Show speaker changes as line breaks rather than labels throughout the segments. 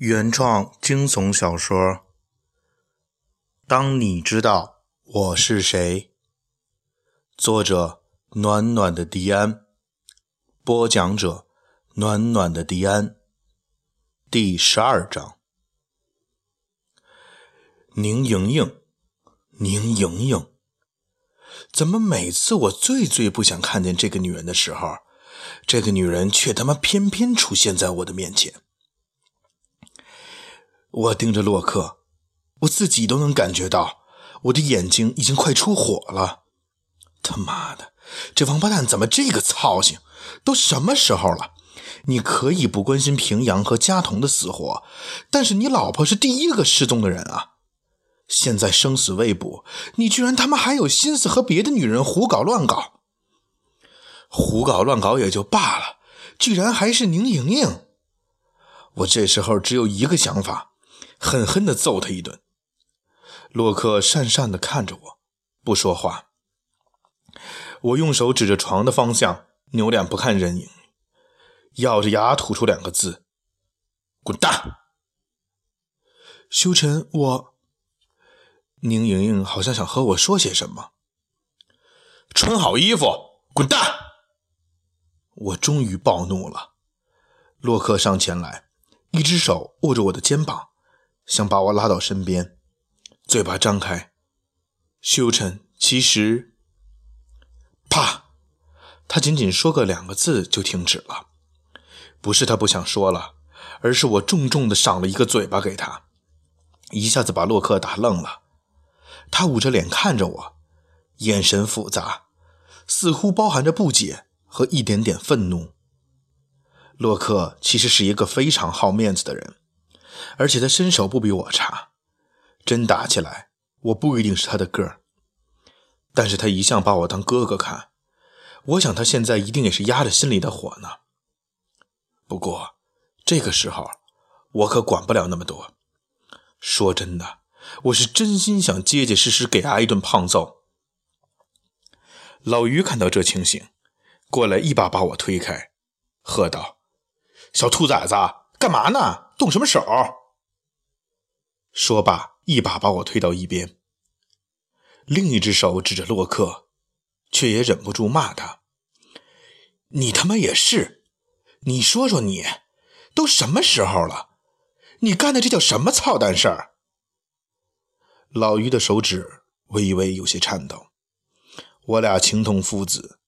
原创惊悚小说《当你知道我是谁》，作者暖暖的迪安，播讲者暖暖的迪安，第十二章。宁莹莹，宁莹莹，怎么每次我最最不想看见这个女人的时候，这个女人却他妈偏偏出现在我的面前？我盯着洛克，我自己都能感觉到我的眼睛已经快出火了。他妈的，这王八蛋怎么这个操性？都什么时候了？你可以不关心平阳和佳彤的死活，但是你老婆是第一个失踪的人啊！现在生死未卜，你居然他妈还有心思和别的女人胡搞乱搞？胡搞乱搞也就罢了，居然还是宁莹莹！我这时候只有一个想法。狠狠地揍他一顿。洛克讪讪地看着我，不说话。我用手指着床的方向，扭脸不看人影，咬着牙吐出两个字：“滚蛋！”修晨，我……宁莹莹好像想和我说些什么。穿好衣服，滚蛋！我终于暴怒了。洛克上前来，一只手握着我的肩膀。想把我拉到身边，嘴巴张开。修成，其实，啪，他仅仅说个两个字就停止了。不是他不想说了，而是我重重的赏了一个嘴巴给他，一下子把洛克打愣了。他捂着脸看着我，眼神复杂，似乎包含着不解和一点点愤怒。洛克其实是一个非常好面子的人。而且他身手不比我差，真打起来，我不一定是他的个儿。但是他一向把我当哥哥看，我想他现在一定也是压着心里的火呢。不过这个时候，我可管不了那么多。说真的，我是真心想结结实实给他一顿胖揍。老于看到这情形，过来一把把我推开，喝道：“小兔崽子，干嘛呢？动什么手？”说罢，一把把我推到一边，另一只手指着洛克，却也忍不住骂他：“你他妈也是！你说说你，都什么时候了？你干的这叫什么操蛋事儿？”老于的手指微微有些颤抖。我俩情同父子，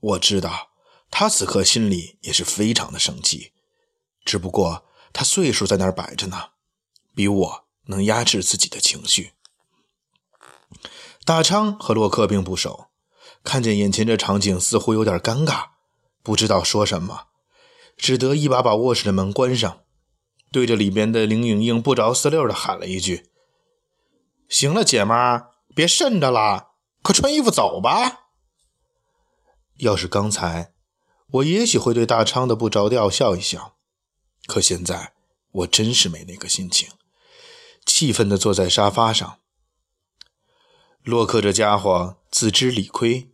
我知道他此刻心里也是非常的生气，只不过他岁数在那儿摆着呢，比我。能压制自己的情绪。大昌和洛克并不熟，看见眼前这场景，似乎有点尴尬，不知道说什么，只得一把把卧室的门关上，对着里边的林莹莹不着四六的喊了一句：“行了，姐们儿，别渗着了，快穿衣服走吧。”要是刚才，我也许会对大昌的不着调笑一笑，可现在我真是没那个心情。气愤地坐在沙发上。洛克这家伙自知理亏，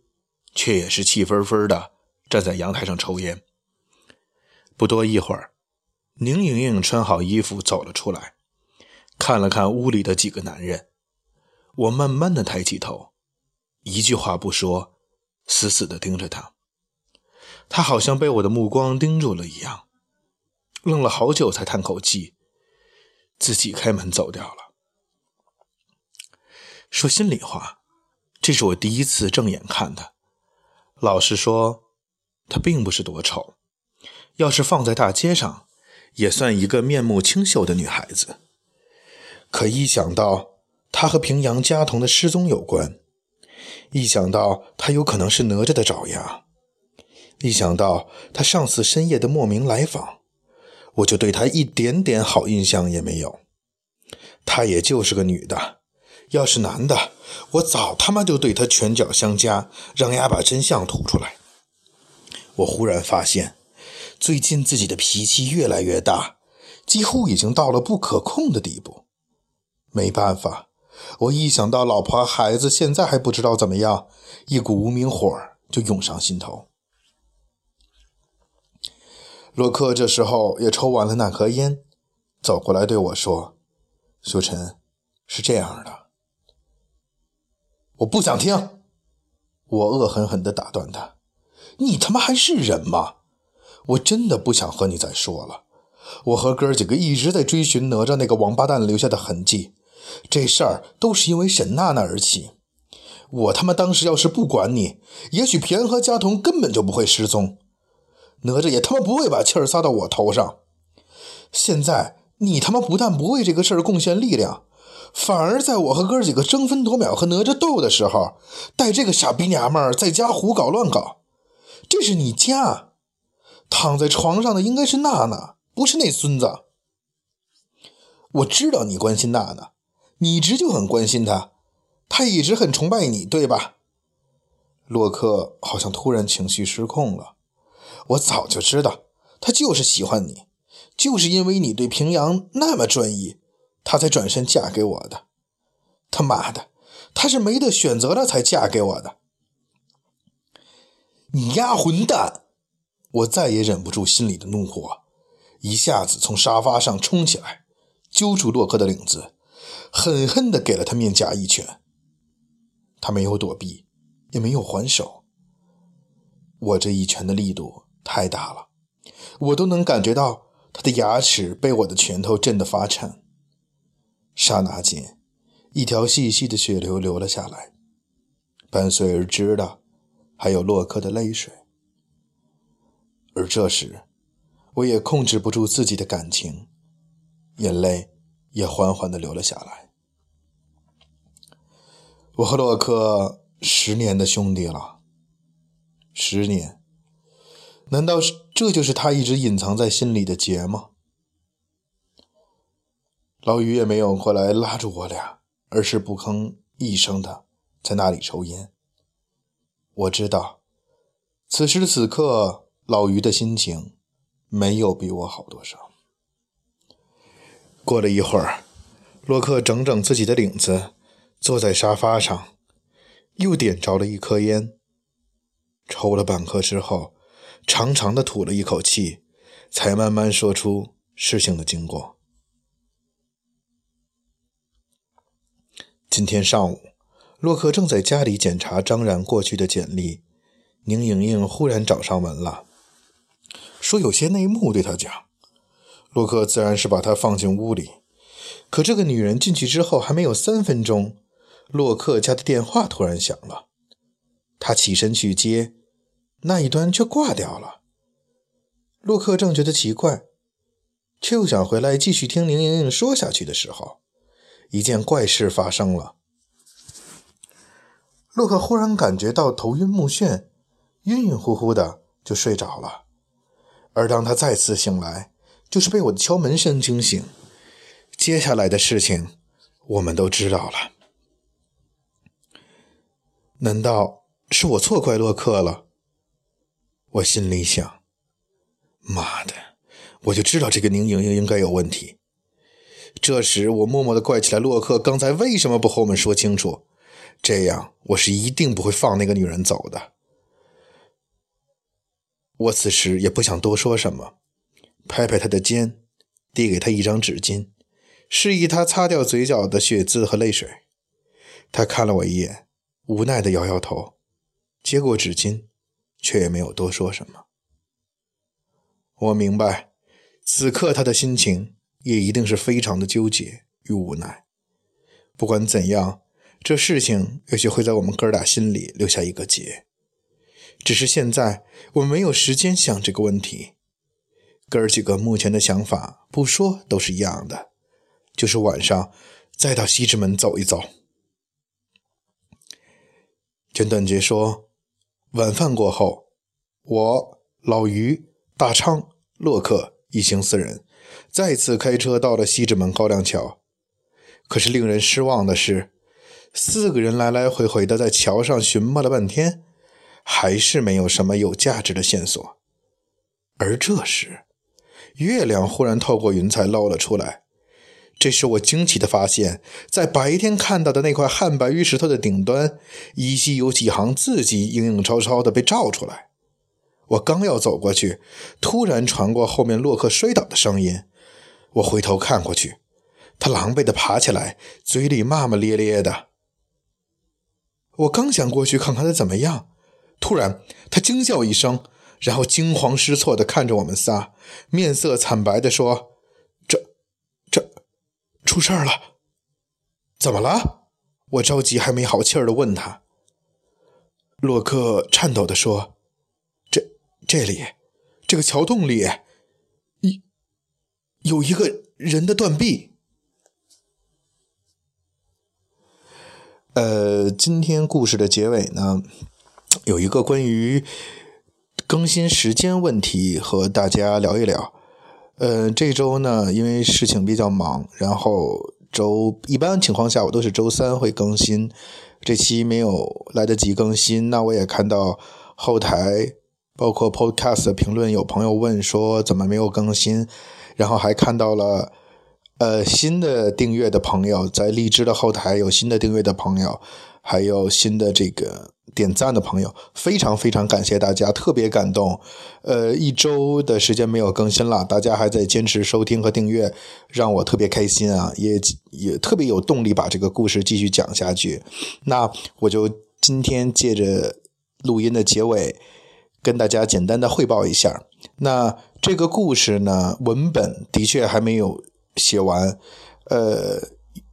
却也是气愤愤的站在阳台上抽烟。不多一会儿，宁莹莹穿好衣服走了出来，看了看屋里的几个男人。我慢慢地抬起头，一句话不说，死死地盯着他。他好像被我的目光盯住了一样，愣了好久才叹口气。自己开门走掉了。说心里话，这是我第一次正眼看她。老实说，她并不是多丑，要是放在大街上，也算一个面目清秀的女孩子。可一想到她和平阳佳彤的失踪有关，一想到她有可能是哪吒的爪牙，一想到她上次深夜的莫名来访，我就对她一点点好印象也没有。她也就是个女的，要是男的，我早他妈就对她拳脚相加，让丫把真相吐出来。我忽然发现，最近自己的脾气越来越大，几乎已经到了不可控的地步。没办法，我一想到老婆孩子现在还不知道怎么样，一股无名火就涌上心头。洛克这时候也抽完了那盒烟，走过来对我说：“修晨，是这样的。”我不想听，我恶狠狠地打断他：“你他妈还是人吗？我真的不想和你再说了。我和哥几个一直在追寻哪吒那个王八蛋留下的痕迹，这事儿都是因为沈娜娜而起。我他妈当时要是不管你，也许平安和佳彤根本就不会失踪。”哪吒也他妈不会把气儿撒到我头上。现在你他妈不但不为这个事儿贡献力量，反而在我和哥几个争分夺秒和哪吒斗的时候，带这个傻逼娘们儿在家胡搞乱搞。这是你家，躺在床上的应该是娜娜，不是那孙子。我知道你关心娜娜，你一直就很关心她，她一直很崇拜你，对吧？洛克好像突然情绪失控了。我早就知道，他就是喜欢你，就是因为你对平阳那么专一，他才转身嫁给我的。他妈的，他是没得选择了才嫁给我的。你丫混蛋！我再也忍不住心里的怒火，一下子从沙发上冲起来，揪住洛克的领子，狠狠地给了他面颊一拳。他没有躲避，也没有还手。我这一拳的力度。太大了，我都能感觉到他的牙齿被我的拳头震得发颤。刹那间，一条细细的血流流了下来，伴随而至的还有洛克的泪水。而这时，我也控制不住自己的感情，眼泪也缓缓地流了下来。我和洛克十年的兄弟了，十年。难道是这就是他一直隐藏在心里的结吗？老于也没有过来拉住我俩，而是不吭一声的在那里抽烟。我知道，此时此刻老于的心情没有比我好多少。过了一会儿，洛克整整自己的领子，坐在沙发上，又点着了一颗烟，抽了半颗之后。长长的吐了一口气，才慢慢说出事情的经过。今天上午，洛克正在家里检查张然过去的简历，宁莹莹忽然找上门了，说有些内幕对他讲。洛克自然是把她放进屋里，可这个女人进去之后还没有三分钟，洛克家的电话突然响了，他起身去接。那一端却挂掉了。洛克正觉得奇怪，却又想回来继续听林莹莹说下去的时候，一件怪事发生了。洛克忽然感觉到头晕目眩，晕晕乎乎的就睡着了。而当他再次醒来，就是被我的敲门声惊醒。接下来的事情，我们都知道了。难道是我错怪洛克了？我心里想：“妈的，我就知道这个宁莹莹应该有问题。”这时，我默默地怪起来洛克刚才为什么不和我们说清楚，这样我是一定不会放那个女人走的。我此时也不想多说什么，拍拍他的肩，递给他一张纸巾，示意他擦掉嘴角的血渍和泪水。他看了我一眼，无奈地摇摇头，接过纸巾。却也没有多说什么。我明白，此刻他的心情也一定是非常的纠结与无奈。不管怎样，这事情也许会在我们哥俩心里留下一个结。只是现在我们没有时间想这个问题。哥儿几个目前的想法，不说都是一样的，就是晚上再到西直门走一走。简短杰说。晚饭过后，我、老于、大昌、洛克一行四人再次开车到了西直门高粱桥。可是令人失望的是，四个人来来回回的在桥上寻摸了半天，还是没有什么有价值的线索。而这时，月亮忽然透过云彩露了出来。这时我惊奇的发现，在白天看到的那块汉白玉石头的顶端，依稀有几行字迹影影绰绰的被照出来。我刚要走过去，突然传过后面洛克摔倒的声音，我回头看过去，他狼狈地爬起来，嘴里骂骂咧咧的。我刚想过去看看他怎么样，突然他惊叫一声，然后惊慌失措地看着我们仨，面色惨白地说：“、出事儿了！怎么了？”我着急还没好气儿的问他。洛克颤抖的说：“这、这里，这个桥洞里。”一有一个人的断臂。呃，今天故事的结尾呢，有一个关于更新时间问题和大家聊一聊。呃，这周呢，因为事情比较忙，然后周一般情况下我都是周三会更新，这期没有来得及更新。那我也看到后台包括 Podcast 的评论，有朋友问说怎么没有更新。然后还看到了，呃，新的订阅的朋友在荔枝的后台有新的订阅的朋友，还有新的这个点赞的朋友，非常非常感谢大家，特别感动。呃，一周的时间没有更新了，大家还在坚持收听和订阅，让我特别开心啊，也也特别有动力把这个故事继续讲下去。那我就今天借着录音的结尾，跟大家简单的汇报一下。那。这个故事呢，文本的确还没有写完，呃，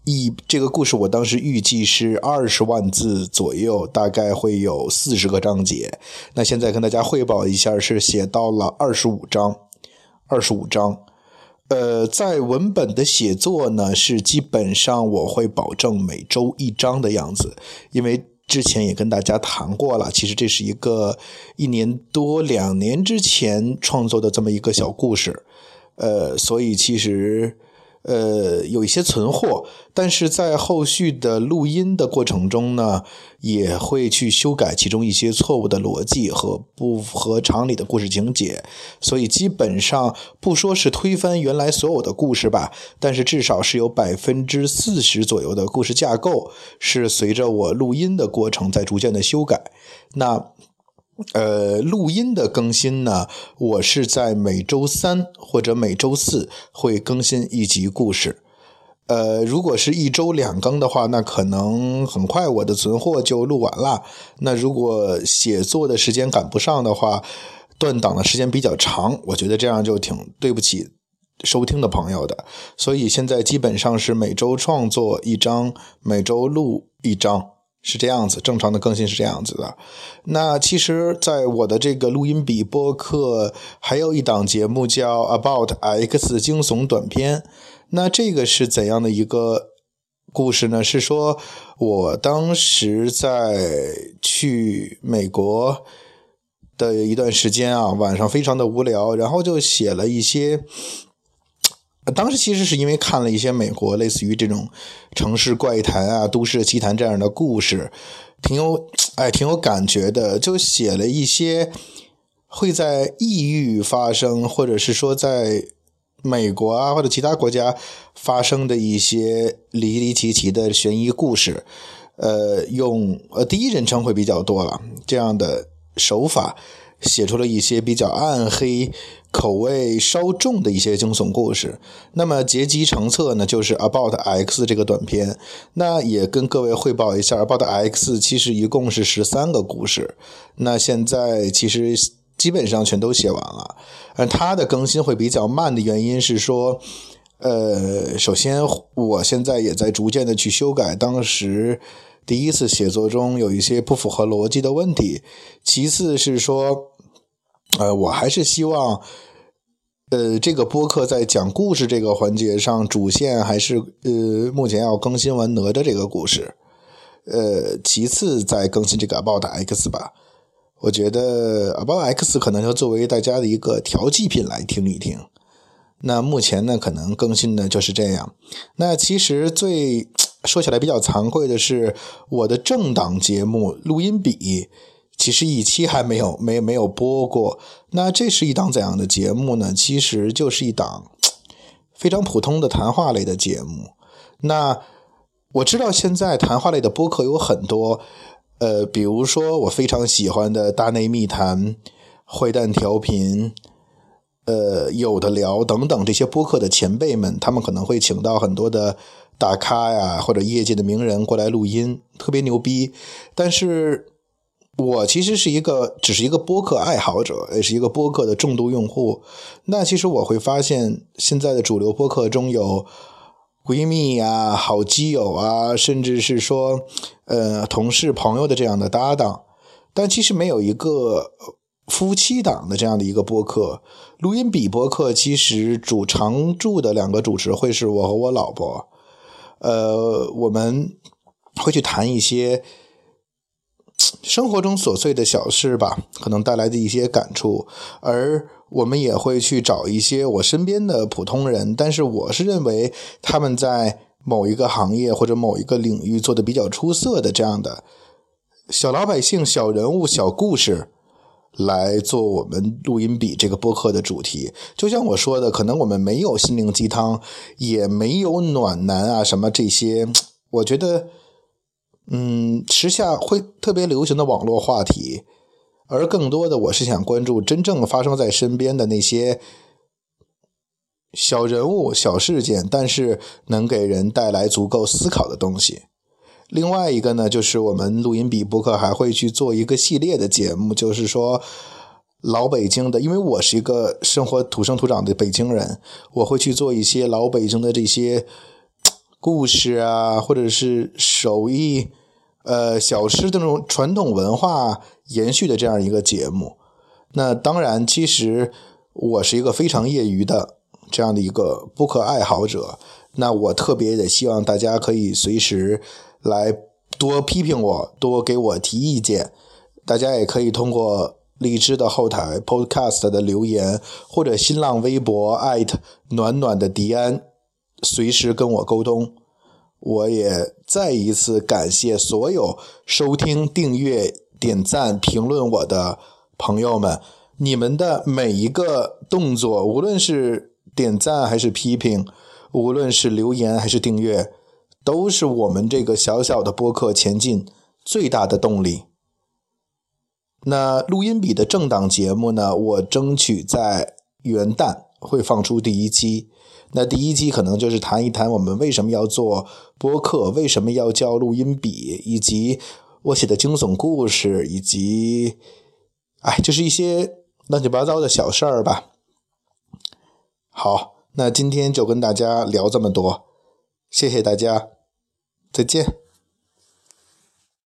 一这个故事我当时预计是二十万字左右，大概会有四十个章节。那现在跟大家汇报一下，是写到了二十五章，二十五章。呃，在文本的写作呢，是基本上我会保证每周一章的样子，因为。之前也跟大家谈过了，其实这是一个一年多、两年之前创作的这么一个小故事，呃，所以其实。呃，有一些存货，但是在后续的录音的过程中呢，也会去修改其中一些错误的逻辑和不合常理的故事情节，所以基本上不说是推翻原来所有的故事吧，但是至少是有百分之四十左右的故事架构是随着我录音的过程在逐渐的修改。那。呃，录音的更新呢，我是在每周三或者每周四会更新一集故事。呃，如果是一周两更的话，那可能很快我的存货就录完了。那如果写作的时间赶不上的话，断档的时间比较长，我觉得这样就挺对不起收听的朋友的。所以现在基本上是每周创作一章，每周录一章。是这样子，正常的更新是这样子的。那其实，在我的这个录音笔播客，还有一档节目叫《About X 惊悚短片》。那这个是怎样的一个故事呢？是说我当时在去美国的一段时间啊，晚上非常的无聊，然后就写了一些。当时其实是因为看了一些美国类似于这种城市怪谈啊、都市奇谈这样的故事，挺有哎挺有感觉的，就写了一些会在异域发生，或者是说在美国啊或者其他国家发生的一些离离奇奇的悬疑故事，呃，用呃第一人称会比较多了，这样的手法写出了一些比较暗黑。口味稍重的一些惊悚故事，那么结集成册呢，就是《About X》这个短片。那也跟各位汇报一下，《About X》其实一共是十三个故事。那现在其实基本上全都写完了，而它的更新会比较慢的原因是说，呃，首先我现在也在逐渐的去修改当时第一次写作中有一些不符合逻辑的问题，其次是说。呃，我还是希望，呃，这个播客在讲故事这个环节上，主线还是呃，目前要更新完哪吒这个故事，呃，其次再更新这个 About X 吧。我觉得 About X 可能就作为大家的一个调剂品来听一听。那目前呢，可能更新的就是这样。那其实最说起来比较惭愧的是，我的正档节目录音笔。其实一期还没有没没有播过，那这是一档怎样的节目呢？其实就是一档非常普通的谈话类的节目。那我知道现在谈话类的播客有很多，呃，比如说我非常喜欢的大内密谈、坏蛋调频，呃，有的聊等等这些播客的前辈们，他们可能会请到很多的大咖呀，或者业界的名人过来录音，特别牛逼。但是，我其实是一个只是一个播客爱好者，也是一个播客的重度用户。那其实我会发现，现在的主流播客中有闺蜜啊、好基友啊，甚至是说呃同事朋友的这样的搭档，但其实没有一个。夫妻档的这样的一个播客，录音笔播客，其实主常驻的两个主持会是我和我老婆，呃，我们会去谈一些生活中琐碎的小事吧，可能带来的一些感触，而我们也会去找一些我身边的普通人，但是我是认为他们在某一个行业或者某一个领域做的比较出色的这样的小老百姓、小人物、小故事。来做我们录音笔这个播客的主题，就像我说的，可能我们没有心灵鸡汤，也没有暖男啊什么这些，我觉得，嗯，时下会特别流行的网络话题，而更多的我是想关注真正发生在身边的那些小人物、小事件，但是能给人带来足够思考的东西。另外一个呢，就是我们录音笔播客还会去做一个系列的节目，就是说老北京的，因为我是一个生活土生土长的北京人，我会去做一些老北京的这些故事啊，或者是手艺、呃小吃这种传统文化延续的这样一个节目。那当然，其实我是一个非常业余的这样的一个播客爱好者，那我特别的希望大家可以随时。来多批评我，多给我提意见。大家也可以通过荔枝的后台 Podcast 的留言，或者新浪微博艾特暖暖的迪安，随时跟我沟通。我也再一次感谢所有收听、订阅、点赞、评论我的朋友们，你们的每一个动作，无论是点赞还是批评，无论是留言还是订阅。都是我们这个小小的播客前进最大的动力。那录音笔的正档节目呢？我争取在元旦会放出第一期。那第一期可能就是谈一谈我们为什么要做播客，为什么要叫录音笔，以及我写的惊悚故事，以及哎，就是一些乱七八糟的小事儿吧。好，那今天就跟大家聊这么多，谢谢大家。再见。